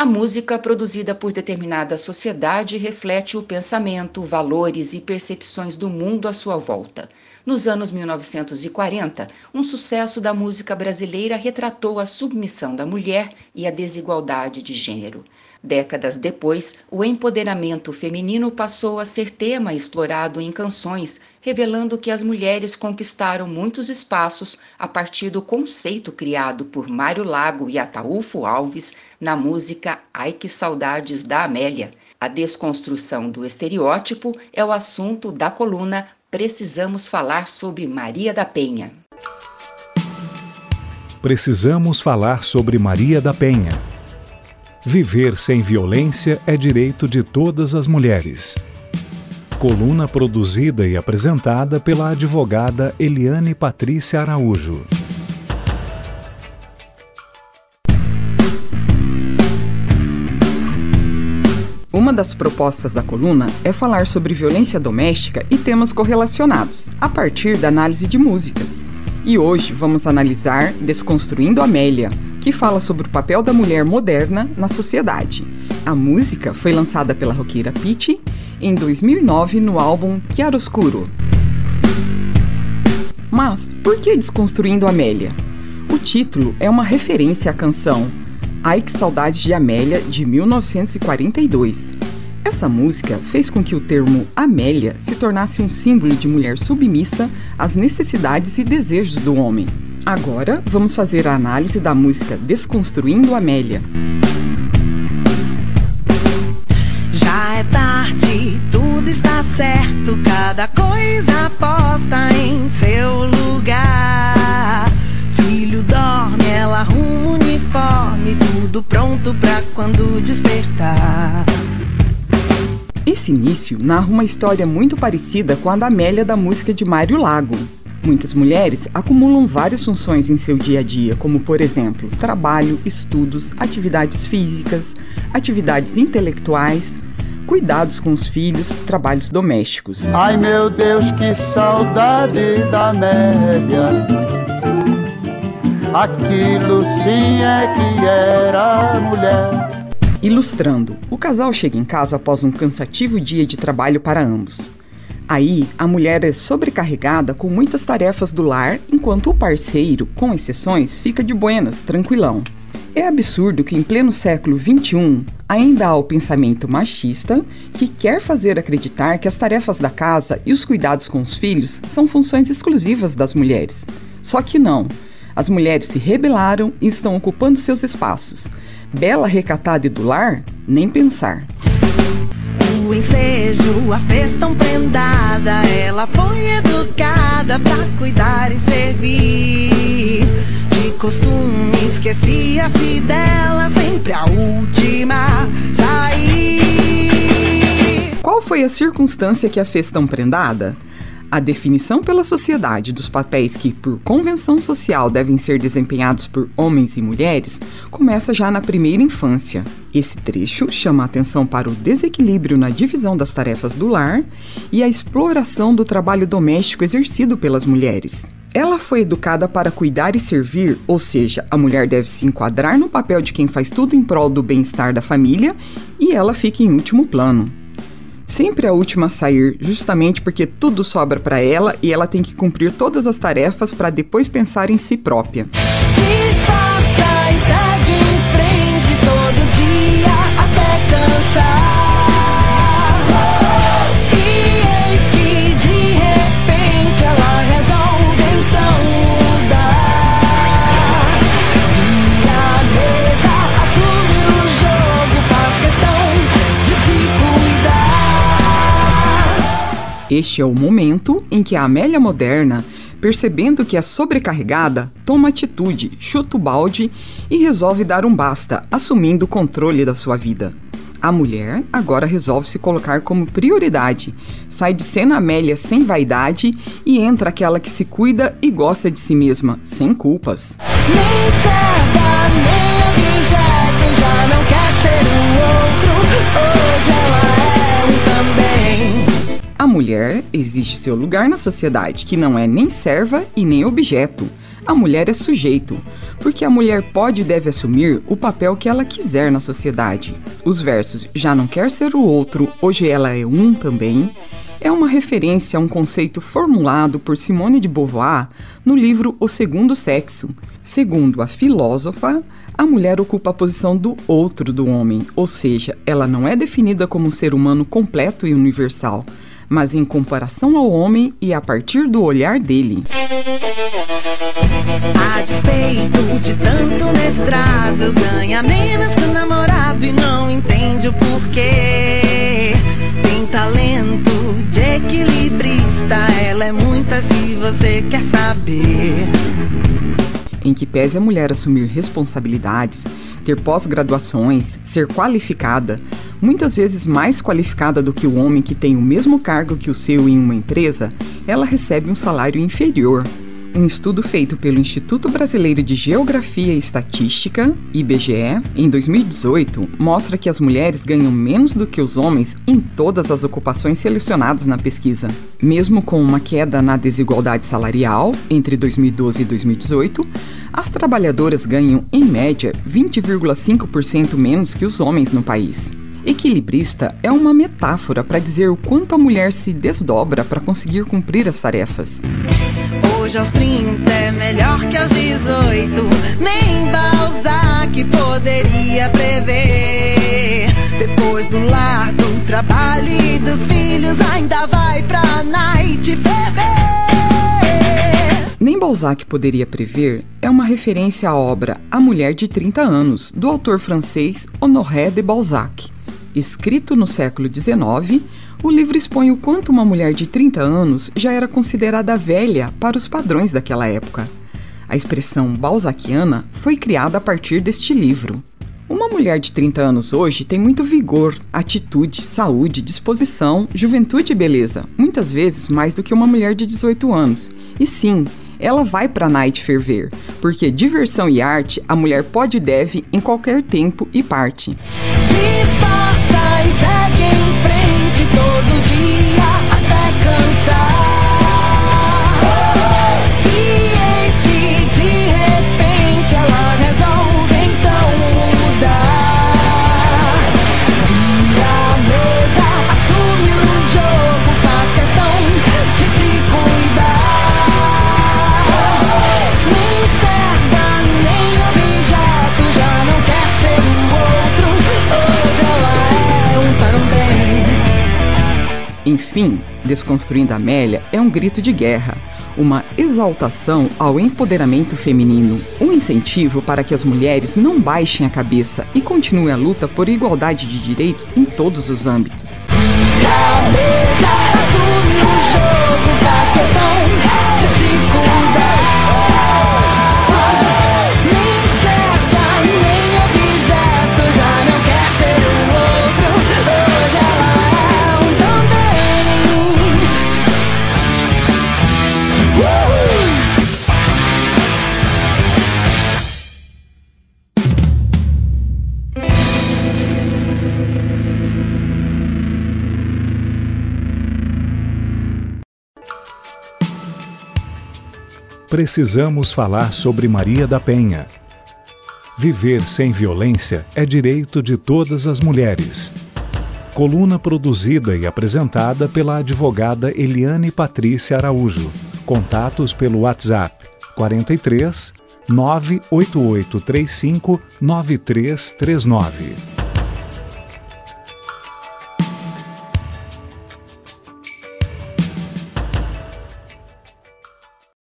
A música produzida por determinada sociedade reflete o pensamento, valores e percepções do mundo à sua volta. Nos anos 1940, um sucesso da música brasileira retratou a submissão da mulher e a desigualdade de gênero. Décadas depois, o empoderamento feminino passou a ser tema explorado em canções, revelando que as mulheres conquistaram muitos espaços a partir do conceito criado por Mário Lago e Ataúfo Alves na música Ai que Saudades da Amélia. A desconstrução do estereótipo é o assunto da coluna Precisamos falar sobre Maria da Penha. Precisamos falar sobre Maria da Penha Viver sem violência é direito de todas as mulheres. Coluna produzida e apresentada pela advogada Eliane Patrícia Araújo. Uma das propostas da coluna é falar sobre violência doméstica e temas correlacionados, a partir da análise de músicas. E hoje vamos analisar Desconstruindo Amélia, que fala sobre o papel da mulher moderna na sociedade. A música foi lançada pela roqueira Pitty em 2009 no álbum Chiaroscuro. Mas por que Desconstruindo Amélia? O título é uma referência à canção Ai que Saudade de Amélia de 1942 essa música fez com que o termo Amélia se tornasse um símbolo de mulher submissa às necessidades e desejos do homem. Agora, vamos fazer a análise da música Desconstruindo Amélia. Já é tarde, tudo está certo, cada coisa posta em seu lugar. Filho dorme, ela arruma uniforme, tudo pronto pra quando despertar. Esse início narra uma história muito parecida com a da Amélia da música de Mário Lago. Muitas mulheres acumulam várias funções em seu dia a dia, como, por exemplo, trabalho, estudos, atividades físicas, atividades intelectuais, cuidados com os filhos, trabalhos domésticos. Ai meu Deus, que saudade da Amélia. Aquilo sim é que era mulher. Ilustrando, o casal chega em casa após um cansativo dia de trabalho para ambos. Aí, a mulher é sobrecarregada com muitas tarefas do lar, enquanto o parceiro, com exceções, fica de buenas, tranquilão. É absurdo que em pleno século XXI ainda há o pensamento machista que quer fazer acreditar que as tarefas da casa e os cuidados com os filhos são funções exclusivas das mulheres. Só que não. As mulheres se rebelaram e estão ocupando seus espaços. Bela recatada e do lar, nem pensar. O ensejo, a fez tão prendada, ela foi educada pra cuidar e servir. De costume, esquecia-se dela, sempre a última sair. Qual foi a circunstância que a fez tão prendada? A definição pela sociedade dos papéis que, por convenção social, devem ser desempenhados por homens e mulheres começa já na primeira infância. Esse trecho chama a atenção para o desequilíbrio na divisão das tarefas do lar e a exploração do trabalho doméstico exercido pelas mulheres. Ela foi educada para cuidar e servir, ou seja, a mulher deve se enquadrar no papel de quem faz tudo em prol do bem-estar da família e ela fica em último plano sempre a última a sair, justamente porque tudo sobra para ela e ela tem que cumprir todas as tarefas para depois pensar em si própria. Este é o momento em que a Amélia moderna, percebendo que é sobrecarregada, toma atitude, chuta o balde e resolve dar um basta, assumindo o controle da sua vida. A mulher agora resolve se colocar como prioridade, sai de cena Amélia sem vaidade e entra aquela que se cuida e gosta de si mesma, sem culpas. Nem mulher existe seu lugar na sociedade, que não é nem serva e nem objeto. A mulher é sujeito, porque a mulher pode e deve assumir o papel que ela quiser na sociedade. Os versos Já não quer ser o outro, hoje ela é um também, é uma referência a um conceito formulado por Simone de Beauvoir no livro O Segundo Sexo. Segundo a filósofa, a mulher ocupa a posição do outro do homem, ou seja, ela não é definida como um ser humano completo e universal, mas em comparação ao homem e a partir do olhar dele. A despeito de tanto mestrado, ganha menos que o namorado e não entende o porquê. Tem talento de equilibrista, ela é muita se você quer saber em que pese a mulher assumir responsabilidades, ter pós-graduações, ser qualificada, muitas vezes mais qualificada do que o homem que tem o mesmo cargo que o seu em uma empresa, ela recebe um salário inferior um estudo feito pelo Instituto Brasileiro de Geografia e Estatística, IBGE, em 2018, mostra que as mulheres ganham menos do que os homens em todas as ocupações selecionadas na pesquisa. Mesmo com uma queda na desigualdade salarial entre 2012 e 2018, as trabalhadoras ganham, em média, 20,5% menos que os homens no país. Equilibrista é uma metáfora para dizer o quanto a mulher se desdobra para conseguir cumprir as tarefas. Hoje aos 30 é melhor que aos 18. Nem Balzac poderia prever. Depois do lar, do trabalho e dos filhos, ainda vai pra night ferver. Nem Balzac poderia prever é uma referência à obra A Mulher de 30 Anos, do autor francês Honoré de Balzac. Escrito no século XIX, o livro expõe o quanto uma mulher de 30 anos já era considerada velha para os padrões daquela época. A expressão balzaquiana foi criada a partir deste livro. Uma mulher de 30 anos hoje tem muito vigor, atitude, saúde, disposição, juventude e beleza, muitas vezes mais do que uma mulher de 18 anos. E sim, ela vai para a night ferver, porque diversão e arte a mulher pode e deve em qualquer tempo e parte todo dia até cansar. Enfim, Desconstruindo Amélia é um grito de guerra, uma exaltação ao empoderamento feminino, um incentivo para que as mulheres não baixem a cabeça e continuem a luta por igualdade de direitos em todos os âmbitos. Cabeça, precisamos falar sobre Maria da Penha. Viver sem violência é direito de todas as mulheres. Coluna produzida e apresentada pela advogada Eliane Patrícia Araújo. Contatos pelo WhatsApp 43 98835 9339.